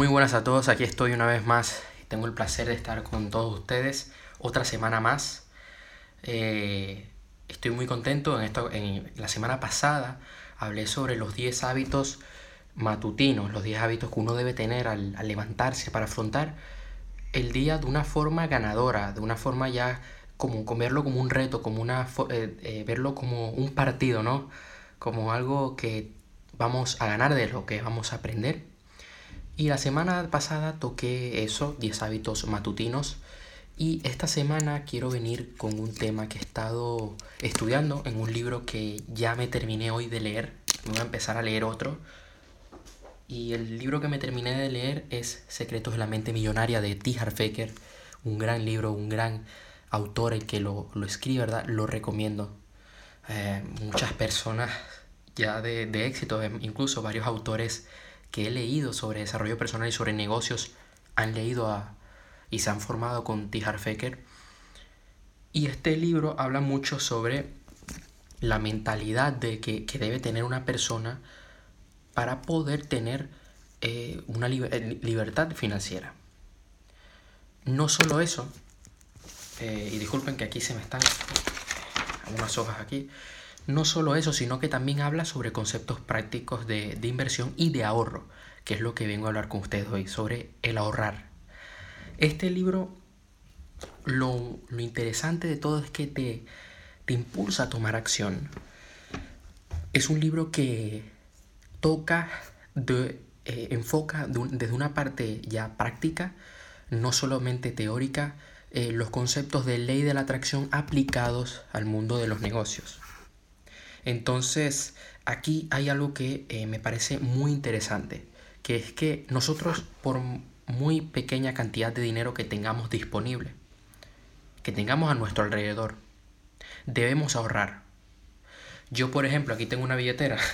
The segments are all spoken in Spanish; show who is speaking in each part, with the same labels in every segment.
Speaker 1: Muy buenas a todos, aquí estoy una vez más. Tengo el placer de estar con todos ustedes otra semana más. Eh, estoy muy contento. En, esto, en la semana pasada hablé sobre los 10 hábitos matutinos, los 10 hábitos que uno debe tener al, levantarse para afrontar el día de una forma ganadora, de una forma ya como, verlo como un reto, como una, eh, eh, verlo como un partido, ¿no? Como algo que vamos a ganar de lo que vamos a aprender y la semana pasada toqué eso, 10 hábitos matutinos. Y esta semana quiero venir con un tema que he estado estudiando en un libro que ya me terminé hoy de leer. Voy a empezar a leer otro. Y el libro que me terminé de leer es Secretos de la Mente Millonaria de T. Harfaker. Un gran libro, un gran autor el que lo, lo escribe, ¿verdad? Lo recomiendo. Eh, muchas personas ya de, de éxito, incluso varios autores que he leído sobre desarrollo personal y sobre negocios han leído y se han formado con T. Fecker. Y este libro habla mucho sobre la mentalidad de que, debe tener una persona para poder tener eh, una eh, libertad financiera. No solo eso, eh, y disculpen que aquí se me están algunas hojas aquí, no solo eso, sino que también habla sobre conceptos prácticos de, inversión y de ahorro, que es lo que vengo a hablar con ustedes hoy, sobre el ahorrar. Este libro, lo, interesante de todo es que te, te impulsa a tomar acción. Es un libro que toca, de, eh, enfoca desde una parte ya práctica, no solamente teórica, eh, los conceptos de ley de la atracción aplicados al mundo de los negocios. Entonces, aquí hay algo que eh, me parece muy interesante, que es que nosotros por muy pequeña cantidad de dinero que tengamos disponible, que tengamos a nuestro alrededor, debemos ahorrar. Yo, por ejemplo, aquí tengo una billetera.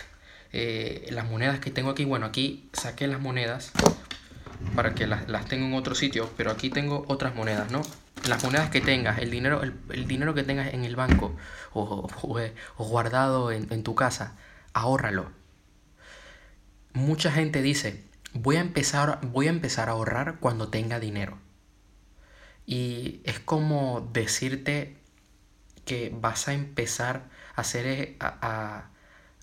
Speaker 1: Eh, las monedas que tengo aquí, bueno, aquí saqué las monedas para que las, las tenga en otro sitio, pero aquí tengo otras monedas, ¿no? las monedas que tengas, el dinero, el, dinero que tengas en el banco o, guardado en, tu casa, ahórralo. Mucha gente dice, voy a, empezar, voy a empezar a ahorrar cuando tenga dinero. Y es como decirte que vas a empezar a hacer, a,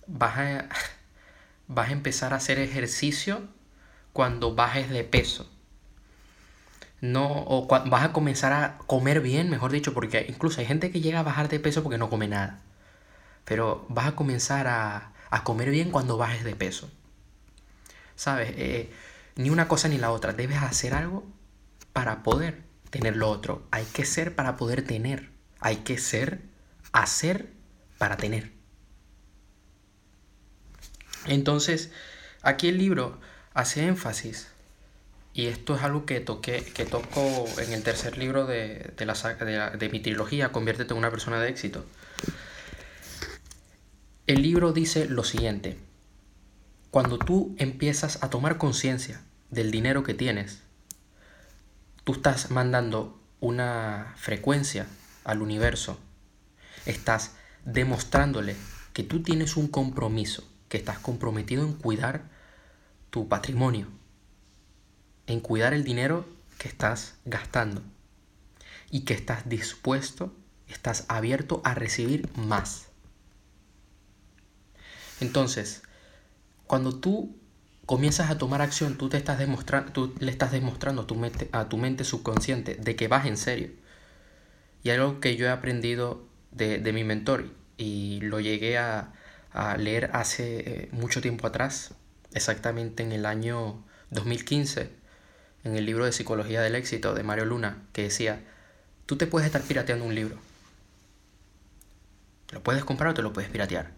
Speaker 1: vas, a, vas a empezar a hacer ejercicio cuando bajes de peso no, o vas a comenzar a comer bien, mejor dicho, porque incluso hay gente que llega a bajar de peso porque no come nada. Pero vas a comenzar a, comer bien cuando bajes de peso. ¿Sabes? Eh, ni una cosa ni la otra. Debes hacer algo para poder tener lo otro. Hay que ser para poder tener. Hay que ser, hacer para tener. Entonces, aquí el libro hace énfasis y esto es algo que toqué, que toco en el tercer libro de, de, la, de, mi trilogía, Conviértete en una persona de éxito. El libro dice lo siguiente. Cuando tú empiezas a tomar conciencia del dinero que tienes, tú estás mandando una frecuencia al universo. Estás demostrándole que tú tienes un compromiso, que estás comprometido en cuidar tu patrimonio, en cuidar el dinero que estás gastando y que estás dispuesto, estás abierto a recibir más. Entonces, cuando tú comienzas a tomar acción, tú, te estás demostrando, tú le estás demostrando a tu, mente, a tu mente subconsciente de que vas en serio. Y algo que yo he aprendido de, mi mentor y lo llegué a, a leer hace eh, mucho tiempo atrás, exactamente en el año 2015, en el libro de Psicología del Éxito de Mario Luna, que decía, tú te puedes estar pirateando un libro. Lo puedes comprar o te lo puedes piratear.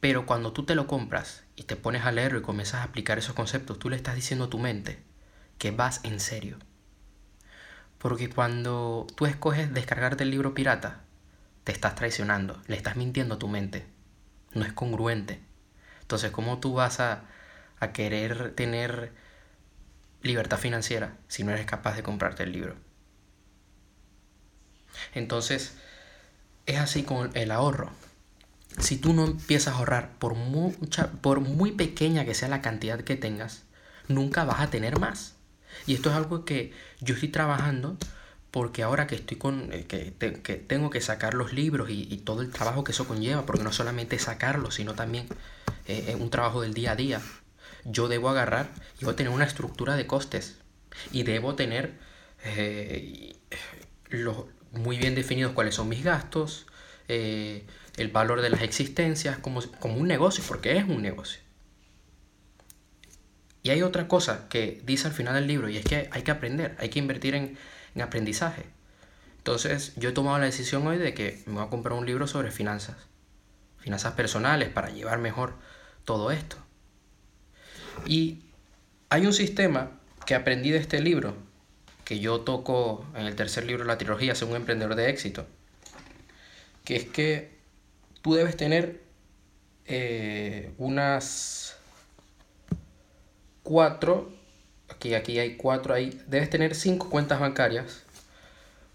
Speaker 1: Pero cuando tú te lo compras y te pones a leerlo y comienzas a aplicar esos conceptos, tú le estás diciendo a tu mente que vas en serio. Porque cuando tú escoges descargarte el libro pirata, te estás traicionando, le estás mintiendo a tu mente. No es congruente. Entonces, ¿cómo tú vas a, a querer tener libertad financiera si no eres capaz de comprarte el libro. Entonces, es así con el ahorro. Si tú no empiezas a ahorrar por, mucha, por muy pequeña que sea la cantidad que tengas, nunca vas a tener más. Y esto es algo que yo estoy trabajando porque ahora que estoy con eh, que, tengo que sacar los libros y, todo el trabajo que eso conlleva, porque no solamente sacarlos, sino también eh, un trabajo del día a día, yo debo agarrar y debo tener una estructura de costes y debo tener eh, muy bien definidos cuáles son mis gastos, eh, el valor de las existencias, como, como un negocio, porque es un negocio. Y hay otra cosa que dice al final del libro y es que hay que aprender, hay que invertir en, en aprendizaje. Entonces yo he tomado la decisión hoy de que me voy a comprar un libro sobre finanzas, finanzas personales para llevar mejor todo esto. Y hay un sistema que aprendí de este libro, que yo toco en el tercer libro de la trilogía, Ser un emprendedor de éxito, que es que tú debes tener eh, unas cuatro, aquí, aquí hay cuatro ahí, debes tener cinco cuentas bancarias,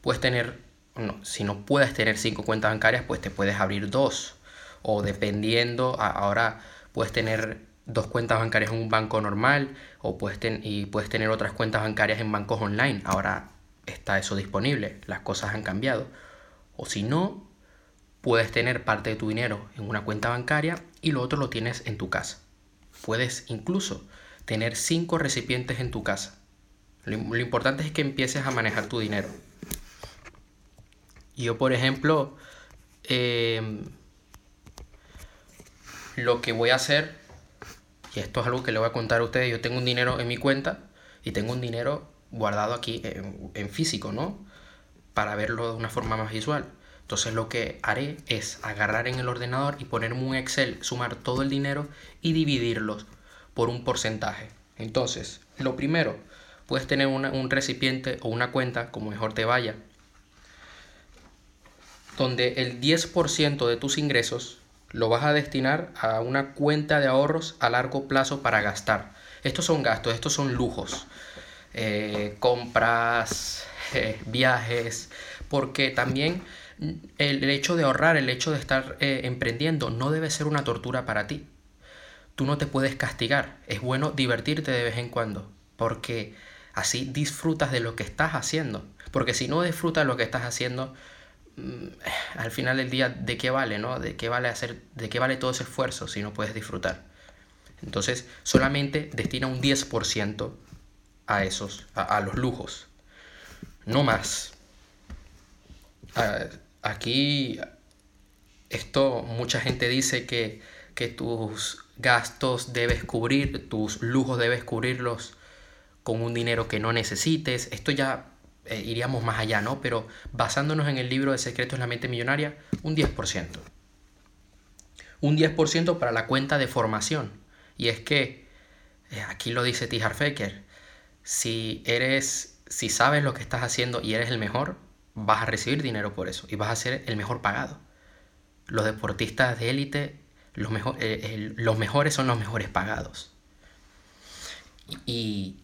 Speaker 1: puedes tener, no, si no puedes tener cinco cuentas bancarias, pues te puedes abrir dos, o dependiendo, ahora puedes tener dos cuentas bancarias en un banco normal o puedes y puedes tener otras cuentas bancarias en bancos online. Ahora está eso disponible, las cosas han cambiado. O si no, puedes tener parte de tu dinero en una cuenta bancaria y lo otro lo tienes en tu casa. Puedes incluso tener cinco recipientes en tu casa. Lo, importante es que empieces a manejar tu dinero. Yo, por ejemplo, em, lo que voy a hacer y esto es algo que le voy a contar a ustedes, yo tengo un dinero en mi cuenta y tengo un dinero guardado aquí en, físico, ¿no? Para verlo de una forma más visual. Entonces lo que haré es agarrar en el ordenador y ponerme un Excel, sumar todo el dinero y dividirlos por un porcentaje. Entonces, lo primero, puedes tener un recipiente o una cuenta, como mejor te vaya, donde el 10% de tus ingresos lo vas a destinar a una cuenta de ahorros a largo plazo para gastar. Estos son gastos, estos son lujos, eh, compras, eh, viajes, porque también el, hecho de ahorrar, el hecho de estar eh, emprendiendo no debe ser una tortura para ti. Tú no te puedes castigar, es bueno divertirte de vez en cuando, porque así disfrutas de lo que estás haciendo. Porque si no disfrutas lo que estás haciendo, al final del día, ¿de qué vale, no? ¿De qué vale hacer, de qué vale todo ese esfuerzo si no puedes disfrutar? Entonces, solamente destina un 10% a esos, a, los lujos. No más. aquí, esto, mucha gente dice que, que tus gastos debes cubrir, tus lujos debes cubrirlos con un dinero que no necesites. Esto ya eh, iríamos más allá, ¿no? Pero basándonos en el libro de Secretos de la Mente Millonaria, un 10%. Un 10% para la cuenta de formación. Y es que, eh, aquí lo dice T. Fecker, si eres, si sabes lo que estás haciendo y eres el mejor, vas a recibir dinero por eso y vas a ser el mejor pagado. Los deportistas de élite, los, eh, los mejores son los mejores pagados. Y,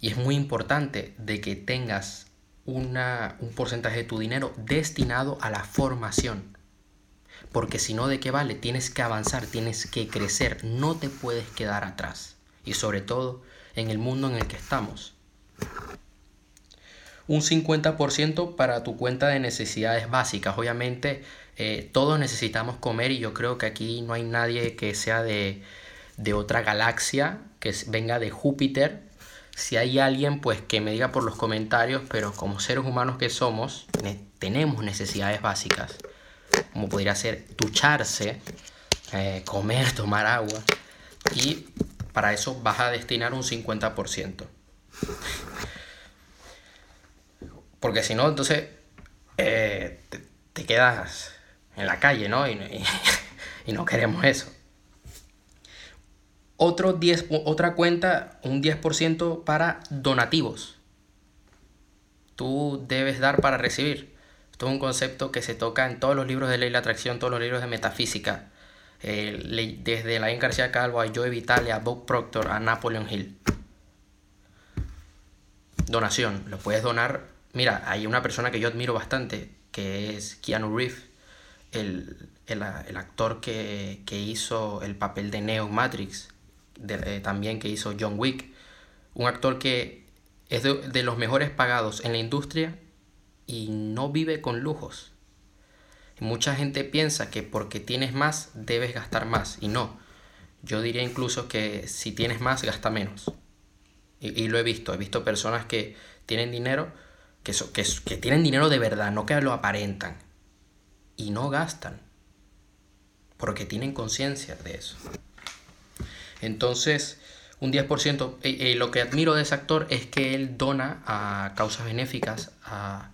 Speaker 1: y es muy importante de que tengas una, un porcentaje de tu dinero destinado a la formación. Porque si no, ¿de qué vale? Tienes que avanzar, tienes que crecer, no te puedes quedar atrás. Y sobre todo en el mundo en el que estamos. Un 50% para tu cuenta de necesidades básicas. Obviamente eh, todos necesitamos comer y yo creo que aquí no hay nadie que sea de, de otra galaxia, que venga de Júpiter si hay alguien, pues que me diga por los comentarios, pero como seres humanos que somos, tenemos necesidades básicas, como podría ser ducharse, eh, comer, tomar agua, y para eso vas a destinar un 50%. Porque si no, entonces eh, te, quedas en la calle, ¿no? y no queremos eso. Otro 10, otra cuenta, un 10% para donativos. Tú debes dar para recibir. Esto es un concepto que se toca en todos los libros de ley de la atracción, todos los libros de metafísica. Eh, desde la García Calvo a Joe Vitale, a Bob Proctor, a Napoleon Hill. Donación. Lo puedes donar. Mira, hay una persona que yo admiro bastante, que es Keanu Reeves, el, actor que, que hizo el papel de Neo Matrix eh, también que hizo John Wick. Un actor que es de, los mejores pagados en la industria y no vive con lujos. mucha gente piensa que porque tienes más debes gastar más y no. Yo diría incluso que si tienes más gasta menos. Y, lo he visto, he visto personas que tienen dinero, que, que, que tienen dinero de verdad, no que lo aparentan. Y no gastan. Porque tienen conciencia de eso. Entonces, un 10%, eh, eh, lo que admiro de ese actor es que él dona a causas benéficas, a,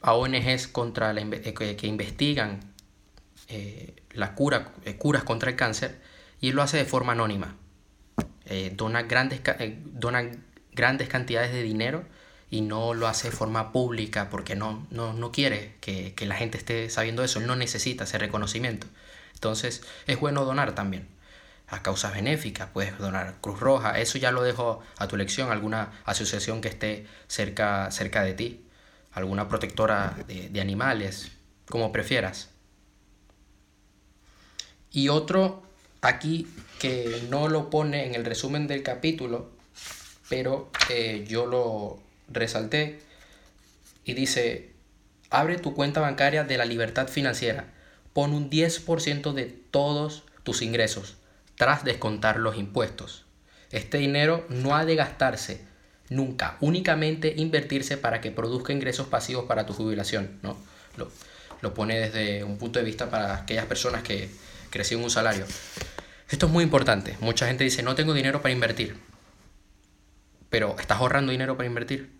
Speaker 1: a ONGs contra la, eh, que, investigan la cura, curas contra el cáncer, y él lo hace de forma anónima. dona, grandes, dona grandes cantidades de dinero y no lo hace de forma pública porque no, no, no quiere que, que la gente esté sabiendo eso, él no necesita ese reconocimiento. Entonces es bueno donar también a causas benéficas, puedes donar Cruz Roja, eso ya lo dejo a tu elección, alguna asociación que esté cerca, cerca de ti, alguna protectora de, animales, como prefieras. Y otro aquí que no lo pone en el resumen del capítulo, pero eh, yo lo resalté y dice, abre tu cuenta bancaria de la libertad financiera, pon un 10% de todos tus ingresos tras descontar los impuestos. Este dinero no ha de gastarse nunca, únicamente invertirse para que produzca ingresos pasivos para tu jubilación. ¿no? Lo, pone desde un punto de vista para aquellas personas que reciben un salario. Esto es muy importante. Mucha gente dice, no tengo dinero para invertir. Pero ¿estás ahorrando dinero para invertir?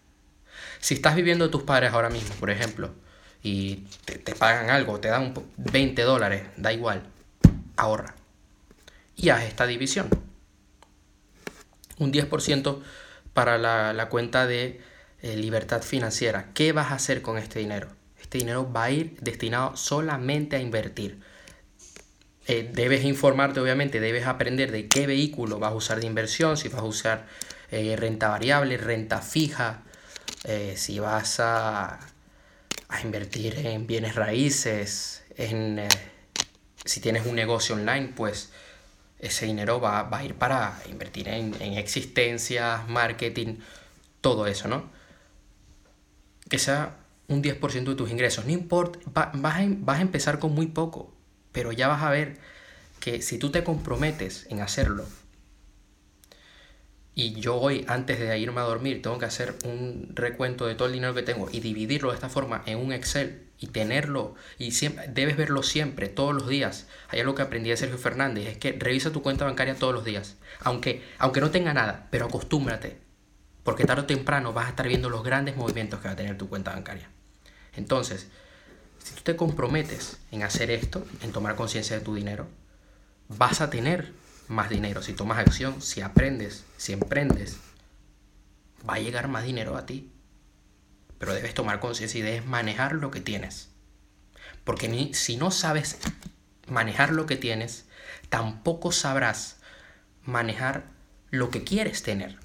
Speaker 1: Si estás viviendo de tus padres ahora mismo, por ejemplo, y te, te pagan algo, te dan 20 dólares, da igual, ahorra y haz esta división. Un 10% para la, cuenta de eh, libertad financiera. ¿Qué vas a hacer con este dinero? Este dinero va a ir destinado solamente a invertir. Eh, debes informarte, obviamente, debes aprender de qué vehículo vas a usar de inversión, si vas a usar eh, renta variable, renta fija, si vas a, a, invertir en bienes raíces, en, si tienes un negocio online, pues ese dinero va, a ir para invertir en, en existencias, marketing, todo eso, ¿no? Que sea un 10% de tus ingresos. No importa, vas, a, vas a empezar con muy poco, pero ya vas a ver que si tú te comprometes en hacerlo, y yo hoy, antes de irme a dormir, tengo que hacer un recuento de todo el dinero que tengo y dividirlo de esta forma en un Excel y tenerlo, y siempre, debes verlo siempre, todos los días. Hay algo que aprendí de Sergio Fernández, es que revisa tu cuenta bancaria todos los días, aunque, aunque no tenga nada, pero acostúmbrate, porque tarde o temprano vas a estar viendo los grandes movimientos que va a tener tu cuenta bancaria. Entonces, si tú te comprometes en hacer esto, en tomar conciencia de tu dinero, vas a tener más dinero. Si tomas acción, si aprendes, si emprendes, va a llegar más dinero a ti. Pero debes tomar conciencia y debes manejar lo que tienes. Porque ni, si no sabes manejar lo que tienes, tampoco sabrás manejar lo que quieres tener.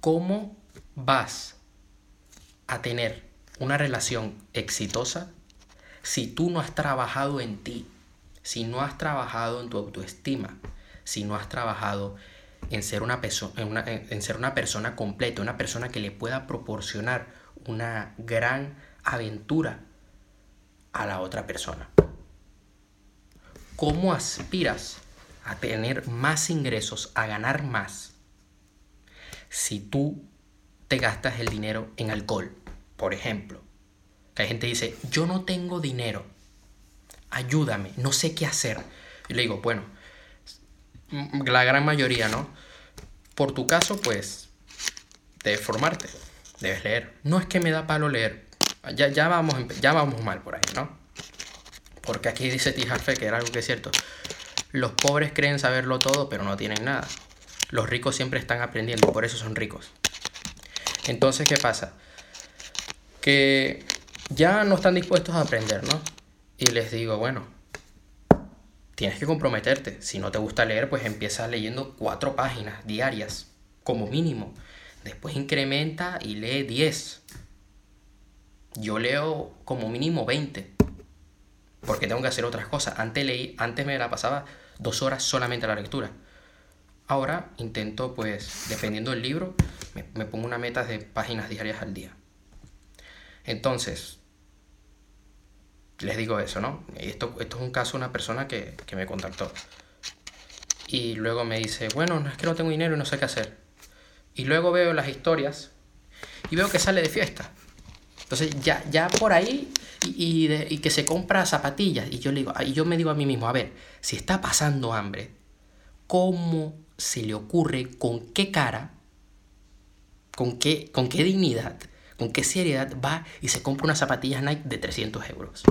Speaker 1: ¿Cómo vas a tener una relación exitosa si tú no has trabajado en ti? Si no has trabajado en tu autoestima, si no has trabajado en ser una, en ser una persona completa, una persona que le pueda proporcionar una gran aventura a la otra persona. ¿Cómo aspiras a tener más ingresos, a ganar más, si tú te gastas el dinero en alcohol, por ejemplo? Que hay gente que dice, yo no tengo dinero ayúdame, no sé qué hacer. Y le digo, bueno, la gran mayoría, ¿no? Por tu caso, pues, debes formarte, debes leer. No es que me da palo leer, ya, ya, vamos, ya vamos mal por ahí, ¿no? Porque aquí dice T. que era algo que es cierto. Los pobres creen saberlo todo, pero no tienen nada. Los ricos siempre están aprendiendo, por eso son ricos. Entonces, ¿qué pasa? Que ya no están dispuestos a aprender, ¿no? Y les digo, bueno, tienes que comprometerte. Si no te gusta leer, pues empieza leyendo cuatro páginas diarias, como mínimo. Después incrementa y lee 10. Yo leo como mínimo 20. Porque tengo que hacer otras cosas. Antes, leí, antes me la pasaba dos horas solamente a la lectura. Ahora intento, pues, dependiendo del libro, me, pongo una meta de páginas diarias al día. Entonces, les digo eso, ¿no? Esto, esto es un caso de una persona que, que me contactó. Y luego me dice, bueno, no es que no tengo dinero y no sé qué hacer. Y luego veo las historias y veo que sale de fiesta. Entonces ya, ya por ahí y, que se compra zapatillas. Y yo, le digo, y yo me digo a mí mismo, a ver, si está pasando hambre, ¿cómo se le ocurre, con qué cara, con qué, con qué dignidad, con qué seriedad va y se compra unas zapatillas Nike de 300 euros?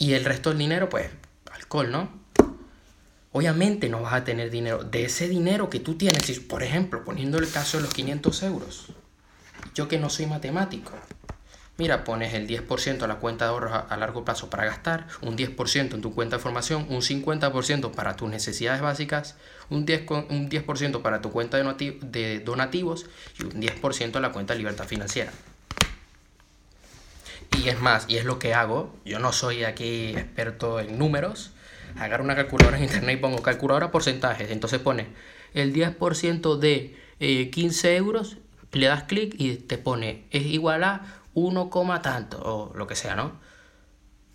Speaker 1: Y el resto del dinero, pues, alcohol, ¿no? Obviamente no vas a tener dinero. De ese dinero que tú tienes, por ejemplo, poniendo el caso de los 500 euros, yo que no soy matemático, mira, pones el 10% a la cuenta de ahorros a, largo plazo para gastar, un 10% en tu cuenta de formación, un 50% para tus necesidades básicas, un 10%, un 10 para tu cuenta de, de donativos y un 10% a la cuenta de libertad financiera. Y es más, y es lo que hago, yo no soy aquí experto en números, agarro una calculadora en internet y pongo calculadora porcentajes. Entonces pone el 10% de 15 eh, euros, le das clic y te pone es igual a 1, tanto o lo que sea, ¿no?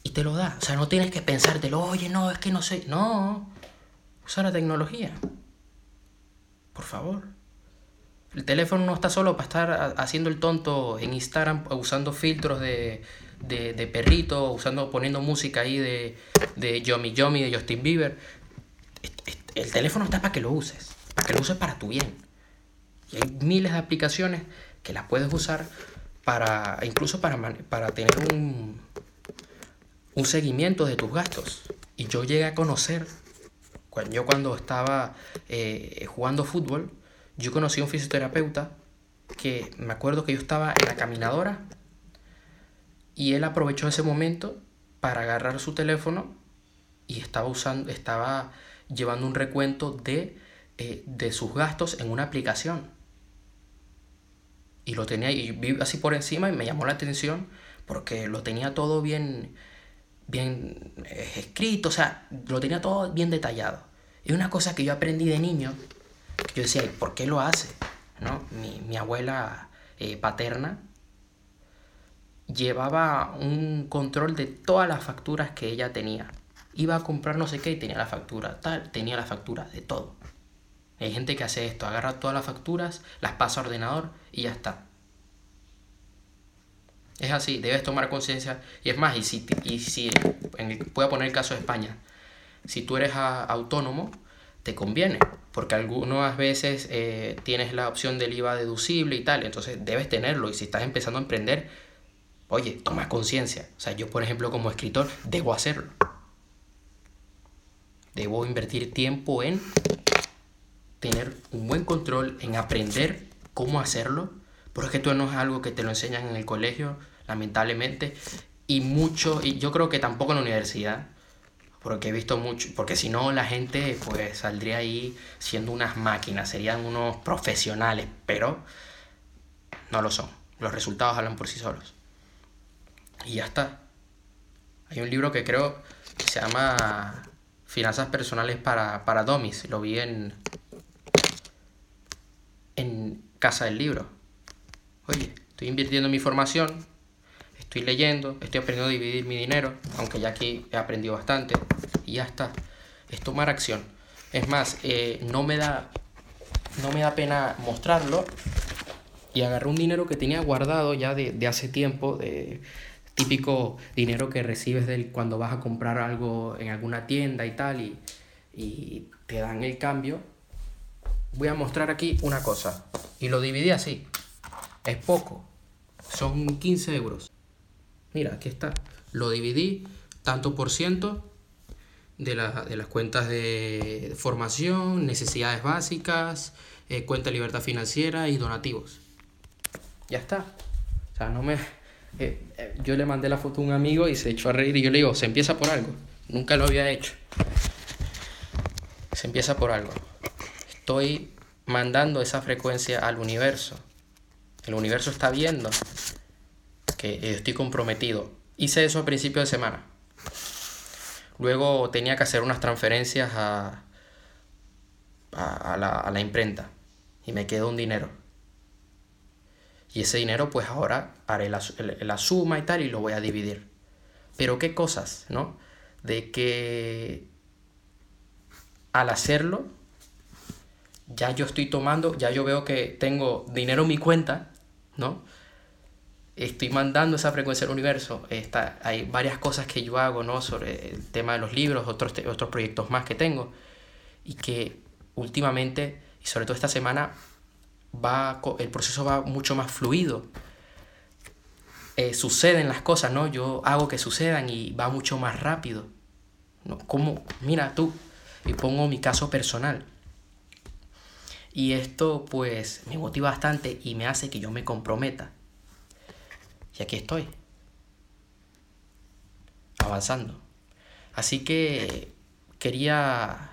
Speaker 1: Y te lo da. O sea, no tienes que pensártelo, oye, no, es que no sé. No, usa la tecnología. Por favor. El teléfono no está solo para estar haciendo el tonto en Instagram usando filtros de, de, de perrito, usando, poniendo música ahí de, de Yomi Yomi, de Justin Bieber. El teléfono está para que lo uses, para que lo uses para tu bien. Y hay miles de aplicaciones que las puedes usar para, incluso para, para tener un, un seguimiento de tus gastos. Y yo llegué a conocer, cuando, yo cuando estaba eh, jugando fútbol, yo conocí a un fisioterapeuta que me acuerdo que yo estaba en la caminadora y él aprovechó ese momento para agarrar su teléfono y estaba usando, estaba llevando un recuento de, eh, de sus gastos en una aplicación. Y lo tenía, y vi así por encima y me llamó la atención porque lo tenía todo bien, bien eh, escrito, o sea, lo tenía todo bien detallado. Y una cosa que yo aprendí de niño, yo decía, ¿por qué lo hace? ¿No? Mi, mi abuela eh, paterna llevaba un control de todas las facturas que ella tenía. Iba a comprar no sé qué y tenía la factura, tal, tenía la factura de todo. Hay gente que hace esto, agarra todas las facturas, las pasa a ordenador y ya está. Es así, debes tomar conciencia. Y es más, y si, y si voy a poner el caso de España, si tú eres autónomo, te conviene, porque algunas veces eh, tienes la opción del IVA deducible y tal, entonces debes tenerlo. Y si estás empezando a emprender, Oye, toma conciencia. O sea, yo, por ejemplo, como escritor, debo hacerlo. Debo invertir tiempo en tener un buen control, en aprender cómo hacerlo, porque esto no es algo que te lo enseñan en el colegio, lamentablemente, y mucho, y yo creo que tampoco en la universidad, porque he visto mucho, porque si no la gente pues saldría ahí siendo unas máquinas, serían unos profesionales, pero no lo son. Los resultados hablan por sí solos. Y ya está. Hay un libro que creo que se llama Finanzas Personales para, para Domis. Lo vi en, en Casa del Libro. Oye, estoy invirtiendo en mi formación, estoy leyendo, estoy aprendiendo a dividir mi dinero, aunque ya aquí he aprendido bastante. Ya está. Es tomar acción. Es más, eh, no, me da, no me da pena mostrarlo. Y agarré un dinero que tenía guardado ya de, de hace tiempo, de, típico dinero que recibes del, cuando vas a comprar algo en alguna tienda y tal y, y te dan el cambio. Voy a mostrar aquí una cosa y lo dividí así. Es poco, son 15 euros. Mira, aquí está. Lo dividí tanto por ciento de, de las cuentas de formación, necesidades básicas, eh, cuenta de libertad financiera y donativos. Ya está. O sea, no me, eh, eh, yo le mandé la foto a un amigo y se echó a reír y yo le digo, se empieza por algo. Nunca lo había hecho. Se empieza por algo. Estoy mandando esa frecuencia al universo. El universo está viendo que estoy comprometido. Hice eso a principio de semana. Luego tenía que hacer unas transferencias a, a, la, a la imprenta y me queda un dinero. Y ese dinero pues ahora haré la, la, suma y tal y lo voy a dividir. Pero qué cosas, ¿no? De que al hacerlo ya yo estoy tomando, ya yo veo que tengo dinero en mi cuenta, ¿no? Estoy mandando esa frecuencia al universo. Está, hay varias cosas que yo hago, ¿no? Sobre el tema de los libros, otros, otros proyectos más que tengo. Y que últimamente, y sobre todo esta semana, va, el proceso va mucho más fluido. Eh, suceden las cosas, ¿no? Yo hago que sucedan y va mucho más rápido. ¿no? Como, mira tú, y pongo mi caso personal. Y esto pues me motiva bastante y me hace que yo me comprometa. Y aquí estoy. Avanzando. Así que quería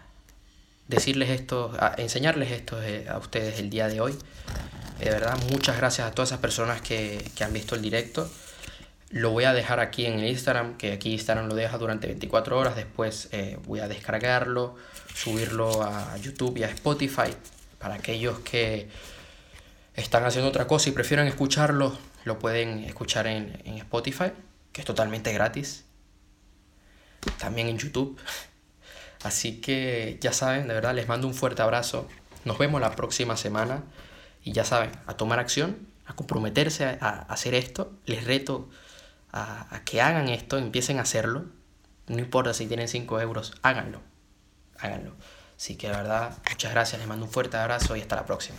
Speaker 1: decirles esto, enseñarles esto eh, a ustedes el día de hoy. De verdad, muchas gracias a todas esas personas que, que han visto el directo. Lo voy a dejar aquí en el Instagram, que aquí Instagram lo deja durante 24 horas. Después eh, voy a descargarlo, subirlo a YouTube y a Spotify para aquellos que están haciendo otra cosa y prefieren escucharlo, lo pueden escuchar en, Spotify, que es totalmente gratis. También en YouTube. Así que ya saben, de verdad, les mando un fuerte abrazo. Nos vemos la próxima semana. Y ya saben, a tomar acción, a comprometerse a, hacer esto. Les reto a, a, que hagan esto, empiecen a hacerlo. No importa si tienen 5 euros, háganlo. Háganlo. Así que de verdad, muchas gracias, les mando un fuerte abrazo y hasta la próxima.